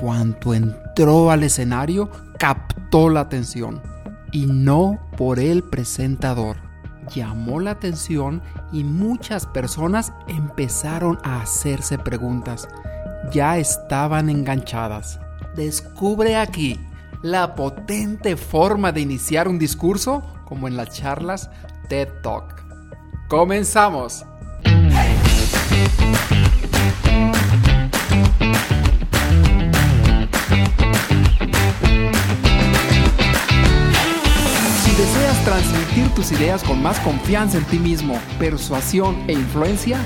cuanto entró al escenario captó la atención y no por el presentador. Llamó la atención y muchas personas empezaron a hacerse preguntas. Ya estaban enganchadas. Descubre aquí la potente forma de iniciar un discurso como en las charlas TED Talk. ¡Comenzamos! Transmitir tus ideas con más confianza en ti mismo, persuasión e influencia,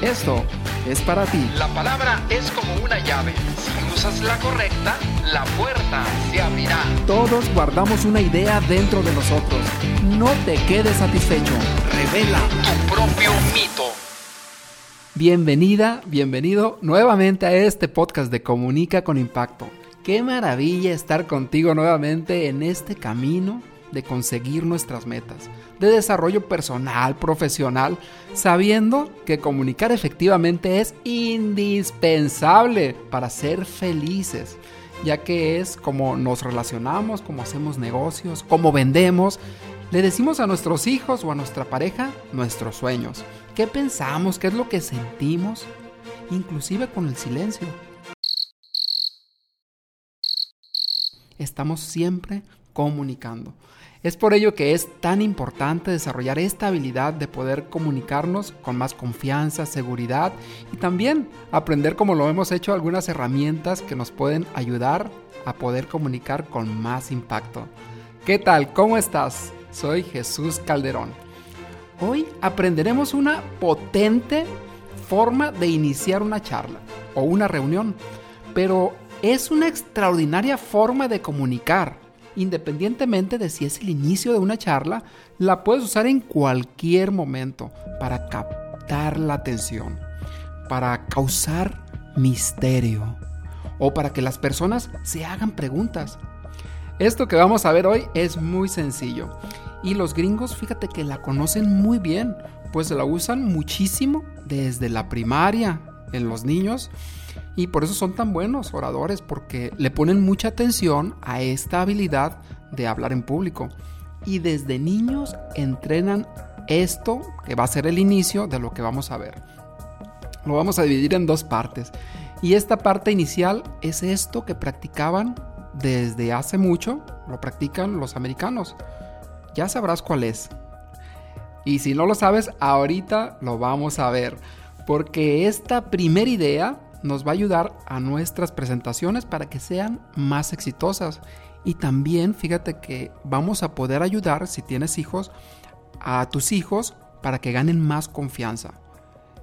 esto es para ti. La palabra es como una llave. Si usas la correcta, la puerta se abrirá. Todos guardamos una idea dentro de nosotros. No te quedes satisfecho. Revela tu propio mito. Bienvenida, bienvenido nuevamente a este podcast de Comunica con Impacto. Qué maravilla estar contigo nuevamente en este camino de conseguir nuestras metas, de desarrollo personal, profesional, sabiendo que comunicar efectivamente es indispensable para ser felices, ya que es como nos relacionamos, como hacemos negocios, como vendemos. Le decimos a nuestros hijos o a nuestra pareja nuestros sueños, qué pensamos, qué es lo que sentimos, inclusive con el silencio. Estamos siempre comunicando. Es por ello que es tan importante desarrollar esta habilidad de poder comunicarnos con más confianza, seguridad y también aprender como lo hemos hecho algunas herramientas que nos pueden ayudar a poder comunicar con más impacto. ¿Qué tal? ¿Cómo estás? Soy Jesús Calderón. Hoy aprenderemos una potente forma de iniciar una charla o una reunión, pero es una extraordinaria forma de comunicar independientemente de si es el inicio de una charla, la puedes usar en cualquier momento para captar la atención, para causar misterio o para que las personas se hagan preguntas. Esto que vamos a ver hoy es muy sencillo y los gringos fíjate que la conocen muy bien, pues la usan muchísimo desde la primaria en los niños y por eso son tan buenos oradores, porque le ponen mucha atención a esta habilidad de hablar en público. Y desde niños entrenan esto, que va a ser el inicio de lo que vamos a ver. Lo vamos a dividir en dos partes. Y esta parte inicial es esto que practicaban desde hace mucho, lo practican los americanos. Ya sabrás cuál es. Y si no lo sabes, ahorita lo vamos a ver. Porque esta primera idea nos va a ayudar a nuestras presentaciones para que sean más exitosas. Y también fíjate que vamos a poder ayudar, si tienes hijos, a tus hijos para que ganen más confianza.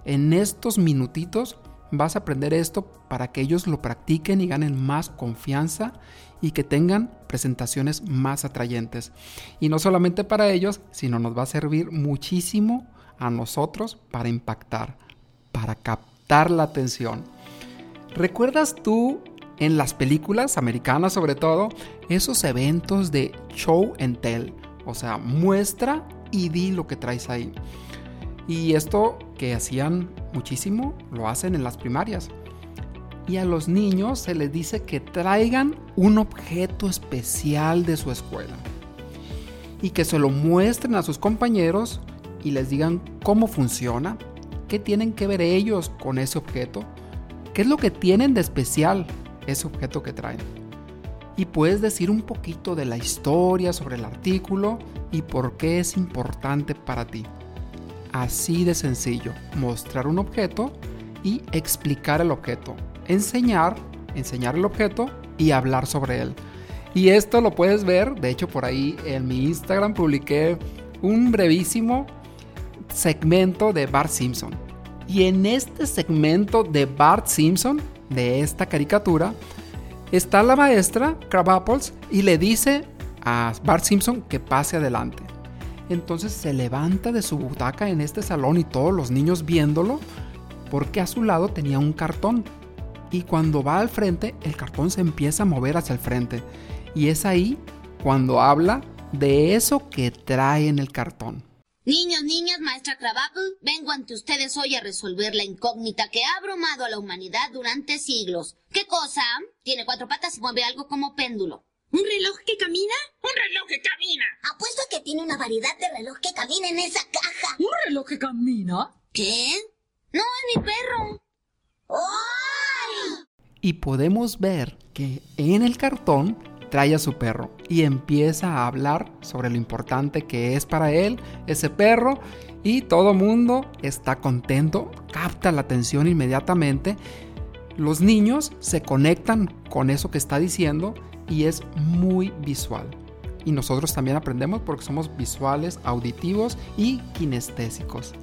En estos minutitos vas a aprender esto para que ellos lo practiquen y ganen más confianza y que tengan presentaciones más atrayentes. Y no solamente para ellos, sino nos va a servir muchísimo a nosotros para impactar, para captar la atención. ¿Recuerdas tú en las películas americanas sobre todo esos eventos de show and tell? O sea, muestra y di lo que traes ahí. Y esto que hacían muchísimo, lo hacen en las primarias. Y a los niños se les dice que traigan un objeto especial de su escuela. Y que se lo muestren a sus compañeros y les digan cómo funciona, qué tienen que ver ellos con ese objeto ¿Qué es lo que tienen de especial ese objeto que traen? Y puedes decir un poquito de la historia sobre el artículo y por qué es importante para ti. Así de sencillo, mostrar un objeto y explicar el objeto. Enseñar, enseñar el objeto y hablar sobre él. Y esto lo puedes ver, de hecho por ahí en mi Instagram publiqué un brevísimo segmento de Bart Simpson y en este segmento de Bart Simpson, de esta caricatura, está la maestra Apples y le dice a Bart Simpson que pase adelante. Entonces se levanta de su butaca en este salón y todos los niños viéndolo porque a su lado tenía un cartón. Y cuando va al frente, el cartón se empieza a mover hacia el frente. Y es ahí cuando habla de eso que trae en el cartón. Niños, niñas, maestra Crabapple, vengo ante ustedes hoy a resolver la incógnita que ha abrumado a la humanidad durante siglos. ¿Qué cosa? Tiene cuatro patas y mueve algo como péndulo. ¿Un reloj que camina? ¡Un reloj que camina! Apuesto que tiene una variedad de reloj que camina en esa caja. ¿Un reloj que camina? ¿Qué? No, es mi perro. ¡Ay! Y podemos ver que en el cartón trae a su perro y empieza a hablar sobre lo importante que es para él ese perro y todo mundo está contento, capta la atención inmediatamente. Los niños se conectan con eso que está diciendo y es muy visual. Y nosotros también aprendemos porque somos visuales, auditivos y kinestésicos.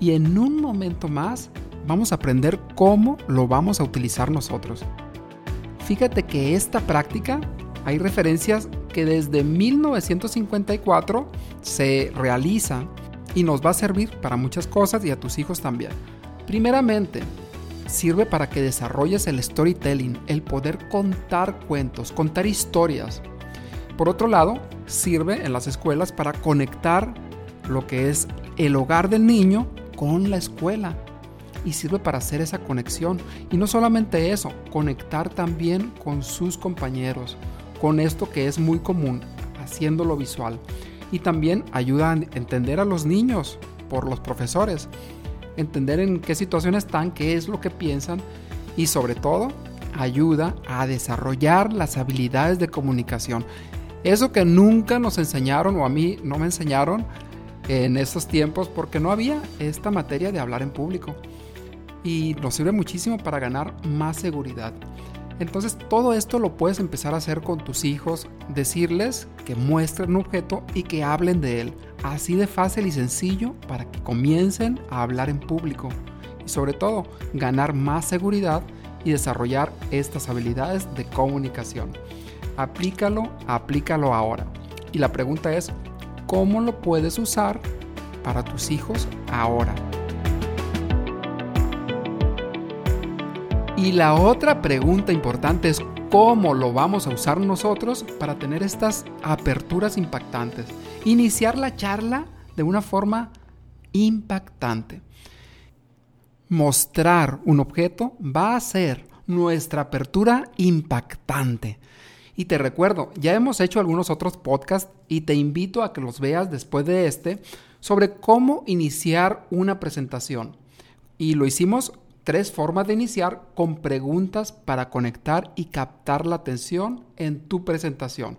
Y en un momento más vamos a aprender cómo lo vamos a utilizar nosotros. Fíjate que esta práctica hay referencias que desde 1954 se realiza y nos va a servir para muchas cosas y a tus hijos también. Primeramente, sirve para que desarrolles el storytelling, el poder contar cuentos, contar historias. Por otro lado, sirve en las escuelas para conectar lo que es el hogar del niño con la escuela. Y sirve para hacer esa conexión. Y no solamente eso, conectar también con sus compañeros, con esto que es muy común, haciéndolo visual. Y también ayuda a entender a los niños por los profesores entender en qué situación están, qué es lo que piensan y sobre todo ayuda a desarrollar las habilidades de comunicación. Eso que nunca nos enseñaron o a mí no me enseñaron en estos tiempos porque no había esta materia de hablar en público. Y nos sirve muchísimo para ganar más seguridad. Entonces todo esto lo puedes empezar a hacer con tus hijos, decirles que muestren un objeto y que hablen de él. Así de fácil y sencillo para que comiencen a hablar en público. Y sobre todo, ganar más seguridad y desarrollar estas habilidades de comunicación. Aplícalo, aplícalo ahora. Y la pregunta es, ¿cómo lo puedes usar para tus hijos ahora? Y la otra pregunta importante es cómo lo vamos a usar nosotros para tener estas aperturas impactantes. Iniciar la charla de una forma impactante. Mostrar un objeto va a ser nuestra apertura impactante. Y te recuerdo, ya hemos hecho algunos otros podcasts y te invito a que los veas después de este sobre cómo iniciar una presentación. Y lo hicimos tres formas de iniciar con preguntas para conectar y captar la atención en tu presentación.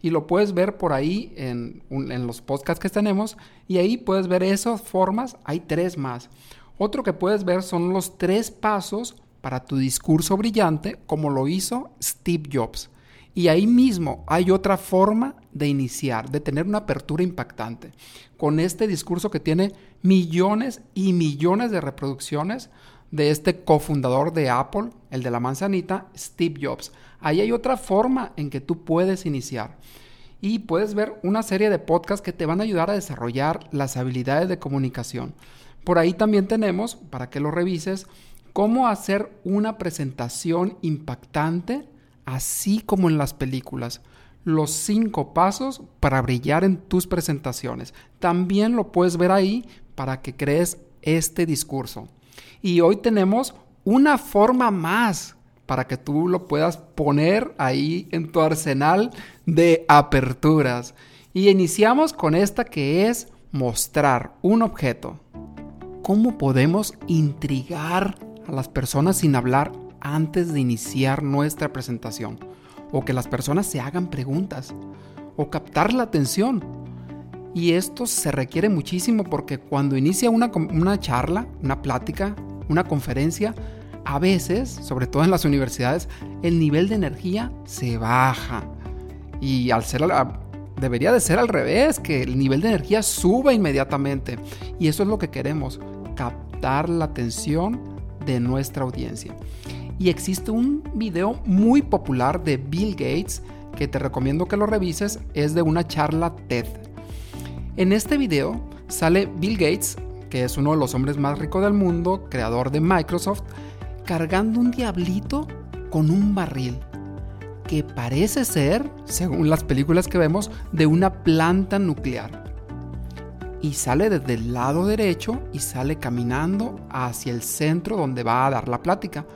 Y lo puedes ver por ahí en, en, los podcasts que tenemos y ahí puedes ver esas formas. Hay tres más. Otro que puedes ver son los tres pasos para tu discurso brillante como lo hizo Steve Jobs. Y ahí mismo hay otra forma de iniciar, de tener una apertura impactante. Con este discurso que tiene millones y millones de reproducciones, de este cofundador de Apple, el de la manzanita, Steve Jobs. Ahí hay otra forma en que tú puedes iniciar. Y puedes ver una serie de podcasts que te van a ayudar a desarrollar las habilidades de comunicación. Por ahí también tenemos, para que lo revises, cómo hacer una presentación impactante, así como en las películas. Los cinco pasos para brillar en tus presentaciones. También lo puedes ver ahí para que crees este discurso. Y hoy tenemos una forma más para que tú lo puedas poner ahí en tu arsenal de aperturas. Y iniciamos con esta que es mostrar un objeto. ¿Cómo podemos intrigar a las personas sin hablar antes de iniciar nuestra presentación? O que las personas se hagan preguntas. O captar la atención. Y esto se requiere muchísimo porque cuando inicia una, una charla, una plática, una conferencia, a veces, sobre todo en las universidades, el nivel de energía se baja. Y al ser debería de ser al revés, que el nivel de energía suba inmediatamente. Y eso es lo que queremos, captar la atención de nuestra audiencia. Y existe un video muy popular de Bill Gates que te recomiendo que lo revises, es de una charla TED. En este video sale Bill Gates que es uno de los hombres más ricos del mundo, creador de Microsoft, cargando un diablito con un barril que parece ser, según las películas que vemos, de una planta nuclear. y sale desde el lado derecho y sale caminando hacia el centro donde va a dar la plática.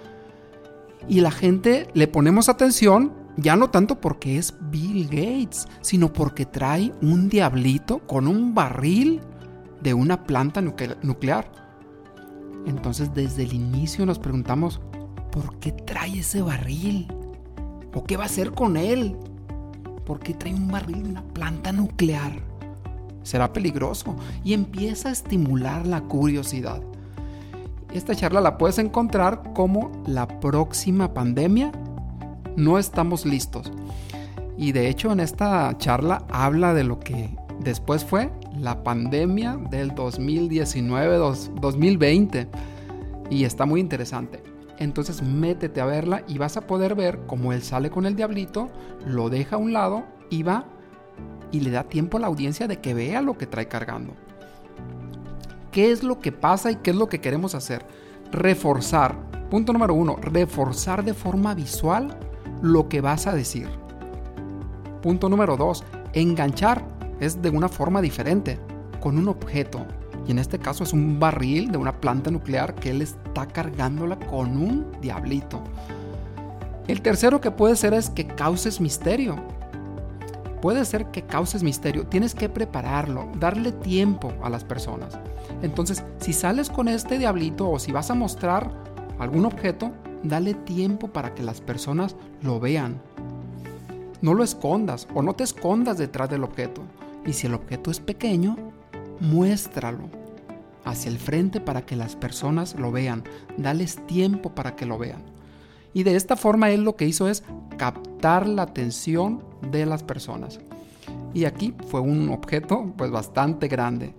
Y la gente le ponemos atención ya no tanto porque es Bill Gates, sino porque trae un diablito con un barril de una planta nuclear. Entonces desde el inicio nos preguntamos, ¿por qué trae ese barril? ¿O qué va a hacer con él? ¿Por qué trae un barril de una planta nuclear? Será peligroso y empieza a estimular la curiosidad. Esta charla la puedes encontrar como la próxima pandemia no estamos listos. Y de hecho en esta charla habla de lo que después fue la pandemia del 2019-2020. Y está muy interesante. Entonces métete a verla y vas a poder ver cómo él sale con el diablito, lo deja a un lado y va y le da tiempo a la audiencia de que vea lo que trae cargando. ¿Qué es lo que pasa y qué es lo que queremos hacer? Reforzar. Punto número uno, reforzar de forma visual lo que vas a decir. Punto número 2. Enganchar es de una forma diferente, con un objeto. Y en este caso es un barril de una planta nuclear que él está cargándola con un diablito. El tercero que puede ser es que causes misterio. Puede ser que causes misterio. Tienes que prepararlo, darle tiempo a las personas. Entonces, si sales con este diablito o si vas a mostrar algún objeto, dale tiempo para que las personas lo vean. No lo escondas o no te escondas detrás del objeto. Y si el objeto es pequeño, muéstralo hacia el frente para que las personas lo vean. Dales tiempo para que lo vean. Y de esta forma él lo que hizo es captar la atención de las personas. Y aquí fue un objeto pues bastante grande.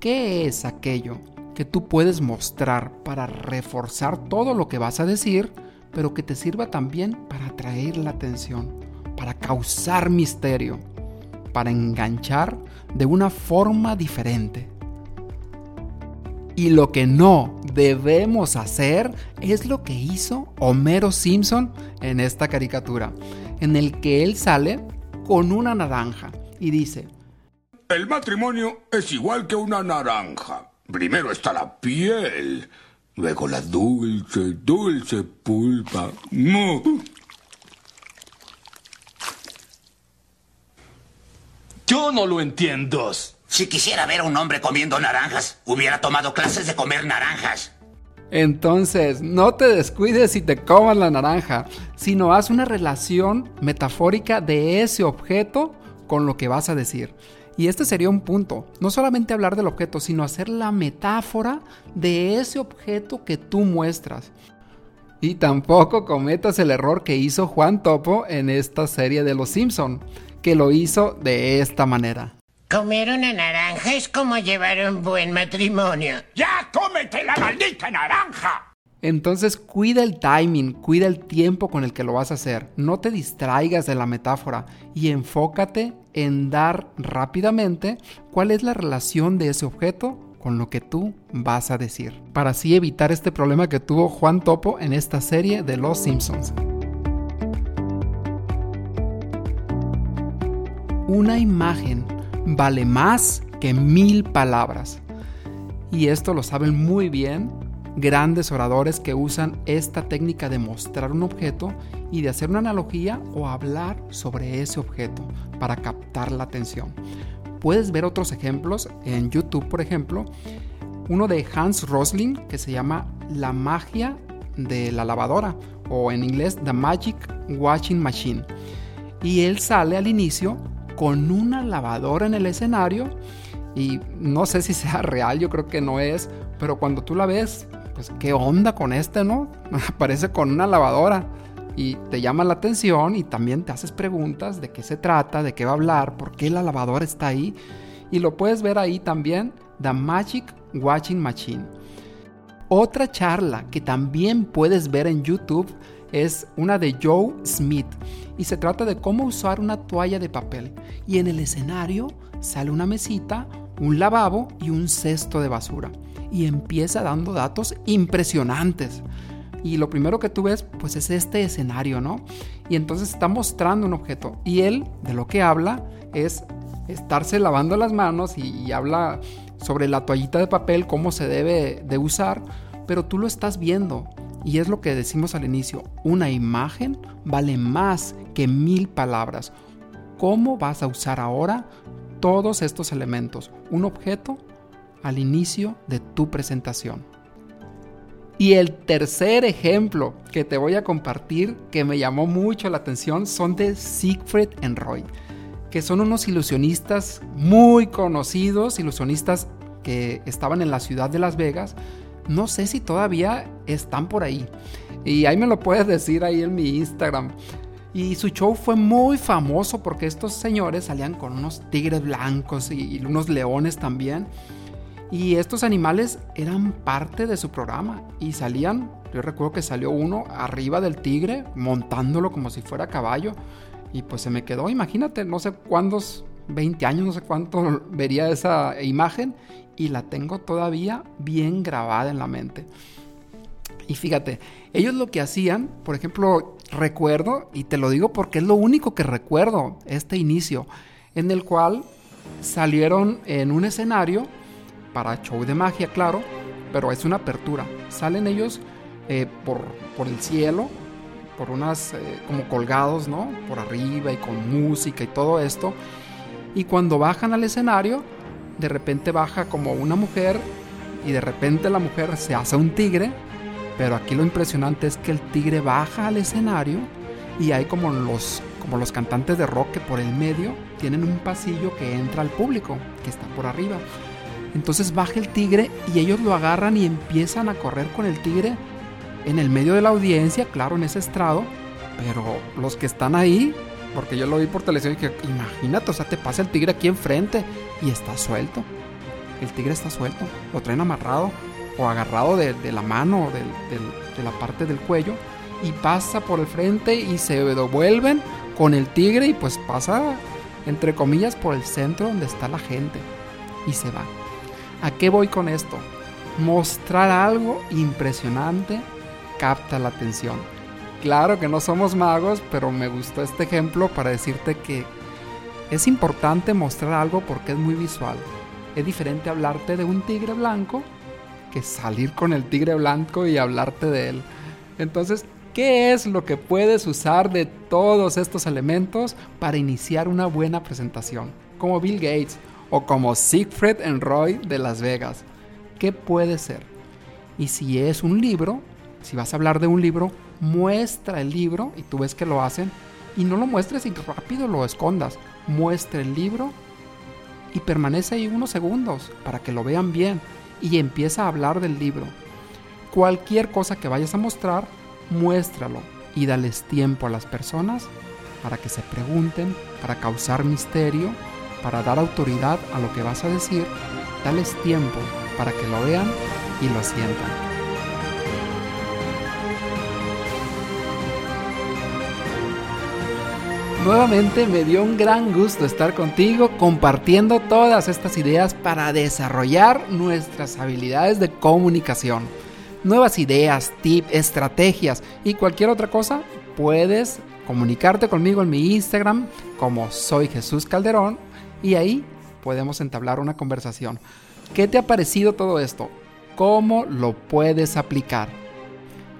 ¿Qué es aquello? que tú puedes mostrar para reforzar todo lo que vas a decir, pero que te sirva también para atraer la atención, para causar misterio, para enganchar de una forma diferente. Y lo que no debemos hacer es lo que hizo Homero Simpson en esta caricatura, en el que él sale con una naranja y dice, El matrimonio es igual que una naranja. Primero está la piel, luego la dulce, dulce pulpa. Yo no lo entiendo. Si quisiera ver a un hombre comiendo naranjas, hubiera tomado clases de comer naranjas. Entonces, no te descuides si te comas la naranja, sino haz una relación metafórica de ese objeto con lo que vas a decir. Y este sería un punto, no solamente hablar del objeto, sino hacer la metáfora de ese objeto que tú muestras. Y tampoco cometas el error que hizo Juan Topo en esta serie de Los Simpson, que lo hizo de esta manera. Comer una naranja es como llevar un buen matrimonio. ¡Ya cómete la maldita naranja! Entonces cuida el timing, cuida el tiempo con el que lo vas a hacer. No te distraigas de la metáfora y enfócate en dar rápidamente cuál es la relación de ese objeto con lo que tú vas a decir. Para así evitar este problema que tuvo Juan Topo en esta serie de Los Simpsons. Una imagen vale más que mil palabras. Y esto lo saben muy bien grandes oradores que usan esta técnica de mostrar un objeto y de hacer una analogía o hablar sobre ese objeto para captar la atención. Puedes ver otros ejemplos en YouTube, por ejemplo, uno de Hans Rosling que se llama La magia de la lavadora o en inglés The Magic Washing Machine. Y él sale al inicio con una lavadora en el escenario y no sé si sea real, yo creo que no es, pero cuando tú la ves pues qué onda con este, ¿no? Aparece con una lavadora y te llama la atención y también te haces preguntas de qué se trata, de qué va a hablar, por qué la lavadora está ahí. Y lo puedes ver ahí también, The Magic Watching Machine. Otra charla que también puedes ver en YouTube es una de Joe Smith y se trata de cómo usar una toalla de papel. Y en el escenario sale una mesita, un lavabo y un cesto de basura y empieza dando datos impresionantes. Y lo primero que tú ves, pues es este escenario, ¿no? Y entonces está mostrando un objeto. Y él, de lo que habla, es estarse lavando las manos y, y habla sobre la toallita de papel, cómo se debe de usar, pero tú lo estás viendo. Y es lo que decimos al inicio, una imagen vale más que mil palabras. ¿Cómo vas a usar ahora todos estos elementos? Un objeto al inicio de tu presentación. Y el tercer ejemplo que te voy a compartir que me llamó mucho la atención son de Siegfried and Roy, que son unos ilusionistas muy conocidos, ilusionistas que estaban en la ciudad de Las Vegas. No sé si todavía están por ahí. Y ahí me lo puedes decir ahí en mi Instagram. Y su show fue muy famoso porque estos señores salían con unos tigres blancos y, unos leones también. Y estos animales eran parte de su programa y salían, yo recuerdo que salió uno arriba del tigre montándolo como si fuera caballo y pues se me quedó, imagínate, no sé cuántos, 20 años, no sé cuánto vería esa imagen y la tengo todavía bien grabada en la mente. Y fíjate, ellos lo que hacían, por ejemplo, recuerdo, y te lo digo porque es lo único que recuerdo, este inicio, en el cual salieron en un escenario, para show de magia, claro, pero es una apertura. Salen ellos eh, por, por, el cielo, por unas eh, como colgados, ¿no? Por arriba y con música y todo esto. Y cuando bajan al escenario, de repente baja como una mujer y de repente la mujer se hace un tigre. Pero aquí lo impresionante es que el tigre baja al escenario y hay como los, como los cantantes de rock que por el medio tienen un pasillo que entra al público, que está por arriba. Entonces baja el tigre y ellos lo agarran y empiezan a correr con el tigre en el medio de la audiencia, claro, en ese estrado, pero los que están ahí, porque yo lo vi por televisión y dije, imagínate, o sea, te pasa el tigre aquí enfrente y está suelto. El tigre está suelto, lo traen amarrado o agarrado de, la mano, de, de, de la parte del cuello, y pasa por el frente y se devuelven con el tigre y pues pasa, entre comillas, por el centro donde está la gente y se va. ¿A qué voy con esto? Mostrar algo impresionante capta la atención. Claro que no somos magos, pero me gustó este ejemplo para decirte que es importante mostrar algo porque es muy visual. Es diferente hablarte de un tigre blanco que salir con el tigre blanco y hablarte de él. Entonces, ¿qué es lo que puedes usar de todos estos elementos para iniciar una buena presentación? Como Bill Gates o como Siegfried and Roy de Las Vegas. ¿Qué puede ser? Y si es un libro, si vas a hablar de un libro, muestra el libro y tú ves que lo hacen y no lo muestres y rápido lo escondas. Muestra el libro y permanece ahí unos segundos para que lo vean bien y empieza a hablar del libro. Cualquier cosa que vayas a mostrar, muéstralo y dales tiempo a las personas para que se pregunten, para causar misterio para dar autoridad a lo que vas a decir, dales tiempo para que lo vean y lo sientan. Nuevamente me dio un gran gusto estar contigo compartiendo todas estas ideas para desarrollar nuestras habilidades de comunicación. Nuevas ideas, tips, estrategias y cualquier otra cosa, puedes comunicarte conmigo en mi Instagram como soy Jesús Calderón y ahí podemos entablar una conversación. ¿Qué te ha parecido todo esto? ¿Cómo lo puedes aplicar?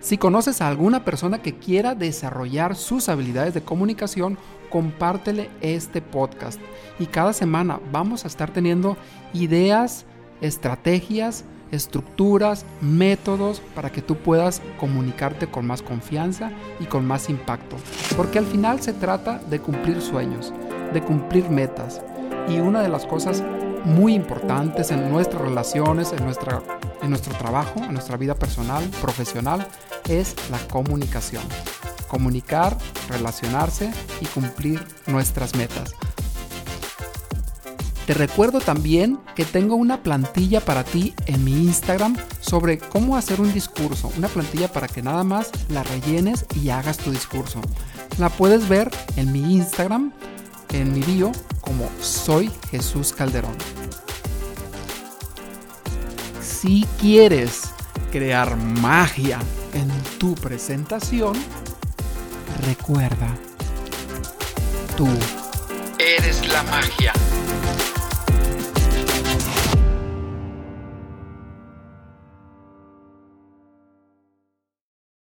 Si conoces a alguna persona que quiera desarrollar sus habilidades de comunicación, compártele este podcast. Y cada semana vamos a estar teniendo ideas, estrategias, estructuras, métodos para que tú puedas comunicarte con más confianza y con más impacto. Porque al final se trata de cumplir sueños, de cumplir metas, y una de las cosas muy importantes en nuestras relaciones, en, nuestra, en nuestro trabajo, en nuestra vida personal, profesional, es la comunicación. Comunicar, relacionarse y cumplir nuestras metas. Te recuerdo también que tengo una plantilla para ti en mi Instagram sobre cómo hacer un discurso. Una plantilla para que nada más la rellenes y hagas tu discurso. La puedes ver en mi Instagram en mi bio como Soy Jesús Calderón. Si quieres crear magia en tu presentación, recuerda, tú eres la magia.